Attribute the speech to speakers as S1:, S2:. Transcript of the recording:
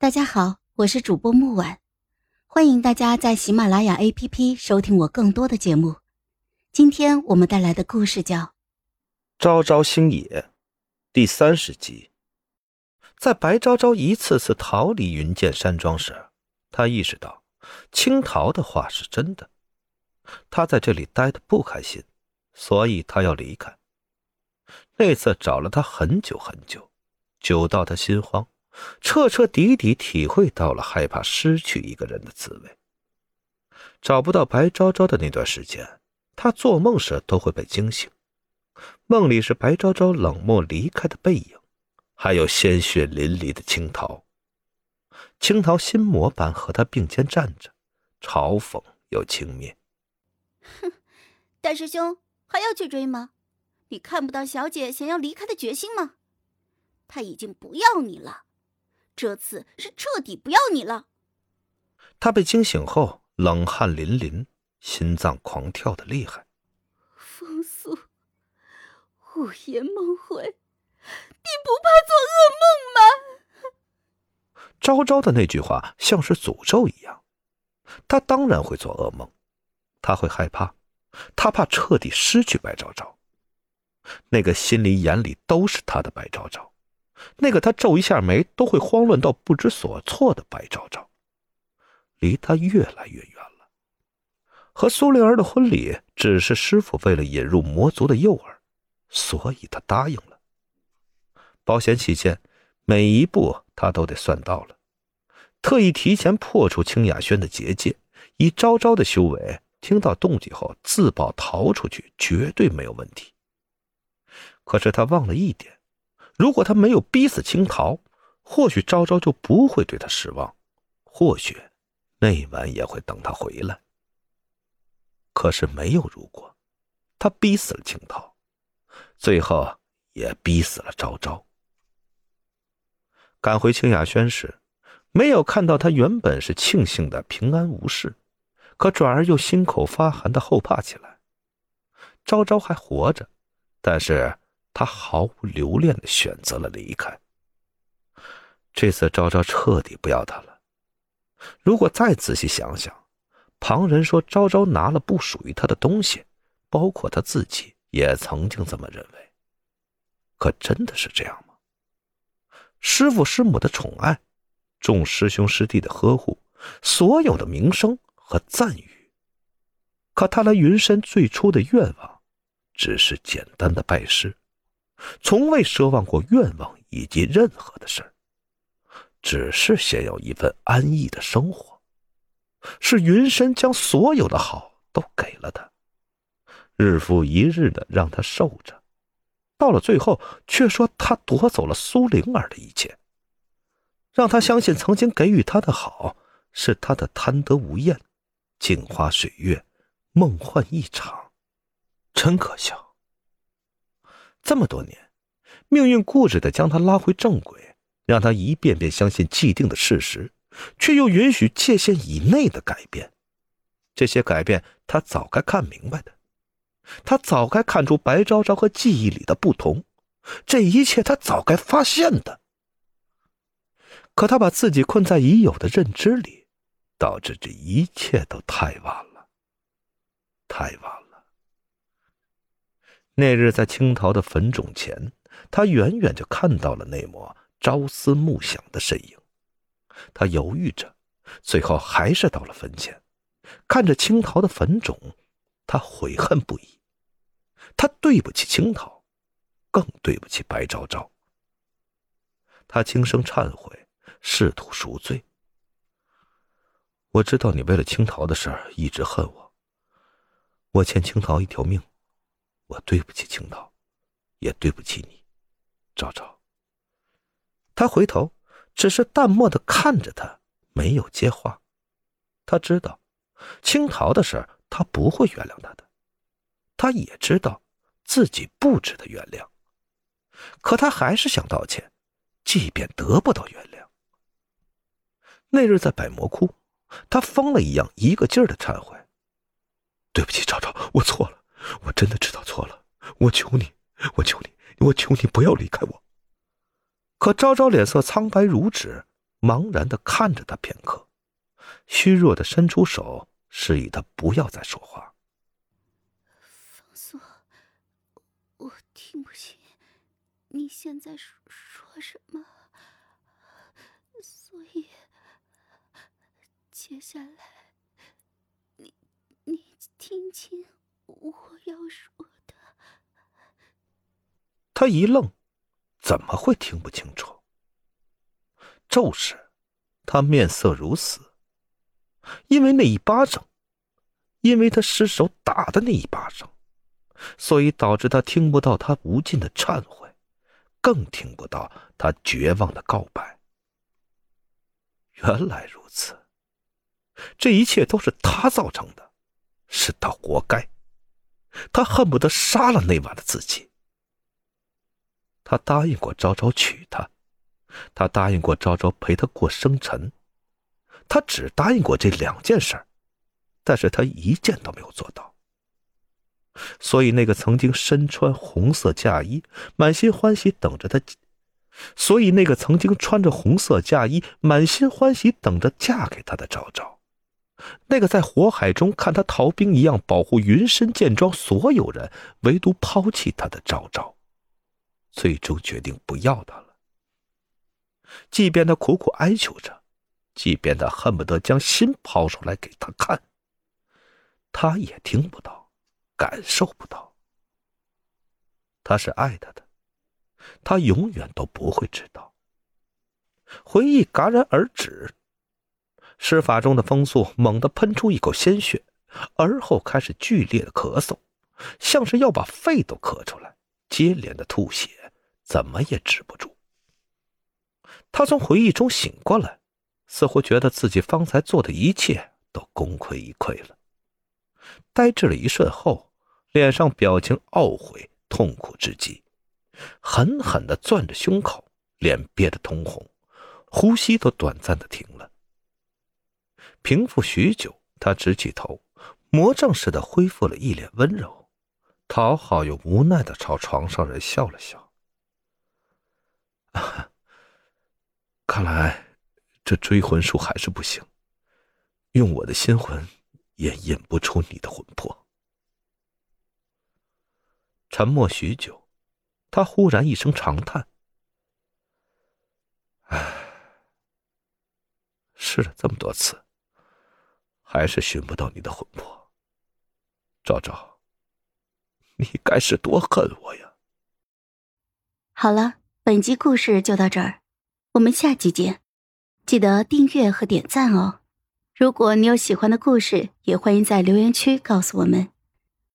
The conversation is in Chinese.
S1: 大家好，我是主播木婉，欢迎大家在喜马拉雅 APP 收听我更多的节目。今天我们带来的故事叫《
S2: 昭昭星野》第三十集。在白昭昭一次次逃离云剑山庄时，他意识到青桃的话是真的，他在这里待的不开心，所以他要离开。那次找了他很久很久，久到他心慌。彻彻底底体会到了害怕失去一个人的滋味。找不到白昭昭的那段时间，他做梦时都会被惊醒，梦里是白昭昭冷漠离开的背影，还有鲜血淋漓的青桃。青桃心魔般和他并肩站着，嘲讽又轻蔑：“
S3: 哼，大师兄还要去追吗？你看不到小姐想要离开的决心吗？他已经不要你了。”这次是彻底不要你了。
S2: 他被惊醒后，冷汗淋淋，心脏狂跳的厉害。
S3: 风速，午夜梦回，你不怕做噩梦吗？
S2: 昭昭的那句话像是诅咒一样。他当然会做噩梦，他会害怕，他怕彻底失去白昭昭，那个心里眼里都是他的白昭昭。那个他皱一下眉都会慌乱到不知所措的白昭昭，离他越来越远了。和苏灵儿的婚礼只是师傅为了引入魔族的诱饵，所以他答应了。保险起见，每一步他都得算到了，特意提前破除清雅轩的结界，以昭昭的修为，听到动静后自保逃出去绝对没有问题。可是他忘了一点。如果他没有逼死青桃，或许昭昭就不会对他失望，或许那晚也会等他回来。可是没有如果，他逼死了青桃，最后也逼死了昭昭。赶回清雅轩时，没有看到他原本是庆幸的平安无事，可转而又心口发寒的后怕起来。昭昭还活着，但是。他毫无留恋的选择了离开。这次昭昭彻底不要他了。如果再仔细想想，旁人说昭昭拿了不属于他的东西，包括他自己也曾经这么认为。可真的是这样吗？师父师母的宠爱，众师兄师弟的呵护，所有的名声和赞誉，可他来云山最初的愿望，只是简单的拜师。从未奢望过愿望以及任何的事，只是想要一份安逸的生活。是云深将所有的好都给了他，日复一日的让他受着，到了最后却说他夺走了苏灵儿的一切，让他相信曾经给予他的好是他的贪得无厌，镜花水月，梦幻一场，真可笑。这么多年，命运固执的将他拉回正轨，让他一遍遍相信既定的事实，却又允许界限以内的改变。这些改变，他早该看明白的，他早该看出白昭昭和记忆里的不同，这一切他早该发现的。可他把自己困在已有的认知里，导致这一切都太晚了，太晚了。那日在青桃的坟冢前，他远远就看到了那抹朝思暮想的身影。他犹豫着，最后还是到了坟前，看着青桃的坟冢，他悔恨不已。他对不起青桃，更对不起白昭昭。他轻声忏悔，试图赎罪。我知道你为了青桃的事儿一直恨我，我欠青桃一条命。我对不起青桃，也对不起你，昭昭。他回头，只是淡漠的看着他，没有接话。他知道，青桃的事他不会原谅他的。他也知道，自己不值得原谅。可他还是想道歉，即便得不到原谅。那日在百魔窟，他疯了一样，一个劲儿的忏悔：“对不起，昭昭，我错了。”我真的知道错了，我求你，我求你，我求你不要离开我。可昭昭脸色苍白如纸，茫然的看着他片刻，虚弱的伸出手，示意他不要再说话。
S3: 放松，我听不清你现在说说什么，所以接下来你你听清要说的。
S2: 他一愣，怎么会听不清楚？骤时，他面色如死，因为那一巴掌，因为他失手打的那一巴掌，所以导致他听不到他无尽的忏悔，更听不到他绝望的告白。原来如此，这一切都是他造成的，是他活该，他恨不得杀了那晚的自己。他答应过昭昭娶她。他答应过昭昭陪他过生辰，他只答应过这两件事但是他一件都没有做到。所以那个曾经身穿红色嫁衣、满心欢喜等着他，所以那个曾经穿着红色嫁衣、满心欢喜等着嫁给他的昭昭，那个在火海中看他逃兵一样保护云深剑庄所有人，唯独抛弃他的昭昭，最终决定不要他了。即便他苦苦哀求着，即便他恨不得将心抛出来给他看，他也听不到，感受不到。他是爱他的，他永远都不会知道。回忆戛然而止，施法中的风速猛地喷出一口鲜血，而后开始剧烈的咳嗽，像是要把肺都咳出来，接连的吐血，怎么也止不住。他从回忆中醒过来，似乎觉得自己方才做的一切都功亏一篑了。呆滞了一瞬后，脸上表情懊悔、痛苦至极，狠狠地攥着胸口，脸憋得通红，呼吸都短暂的停了。平复许久，他直起头，魔怔似的恢复了一脸温柔，讨好又无奈的朝床上人笑了笑。看来，这追魂术还是不行。用我的心魂，也引不出你的魂魄。沉默许久，他忽然一声长叹：“唉，试了这么多次，还是寻不到你的魂魄。昭昭，你该是多恨我呀！”
S1: 好了，本集故事就到这儿。我们下集见，记得订阅和点赞哦！如果你有喜欢的故事，也欢迎在留言区告诉我们。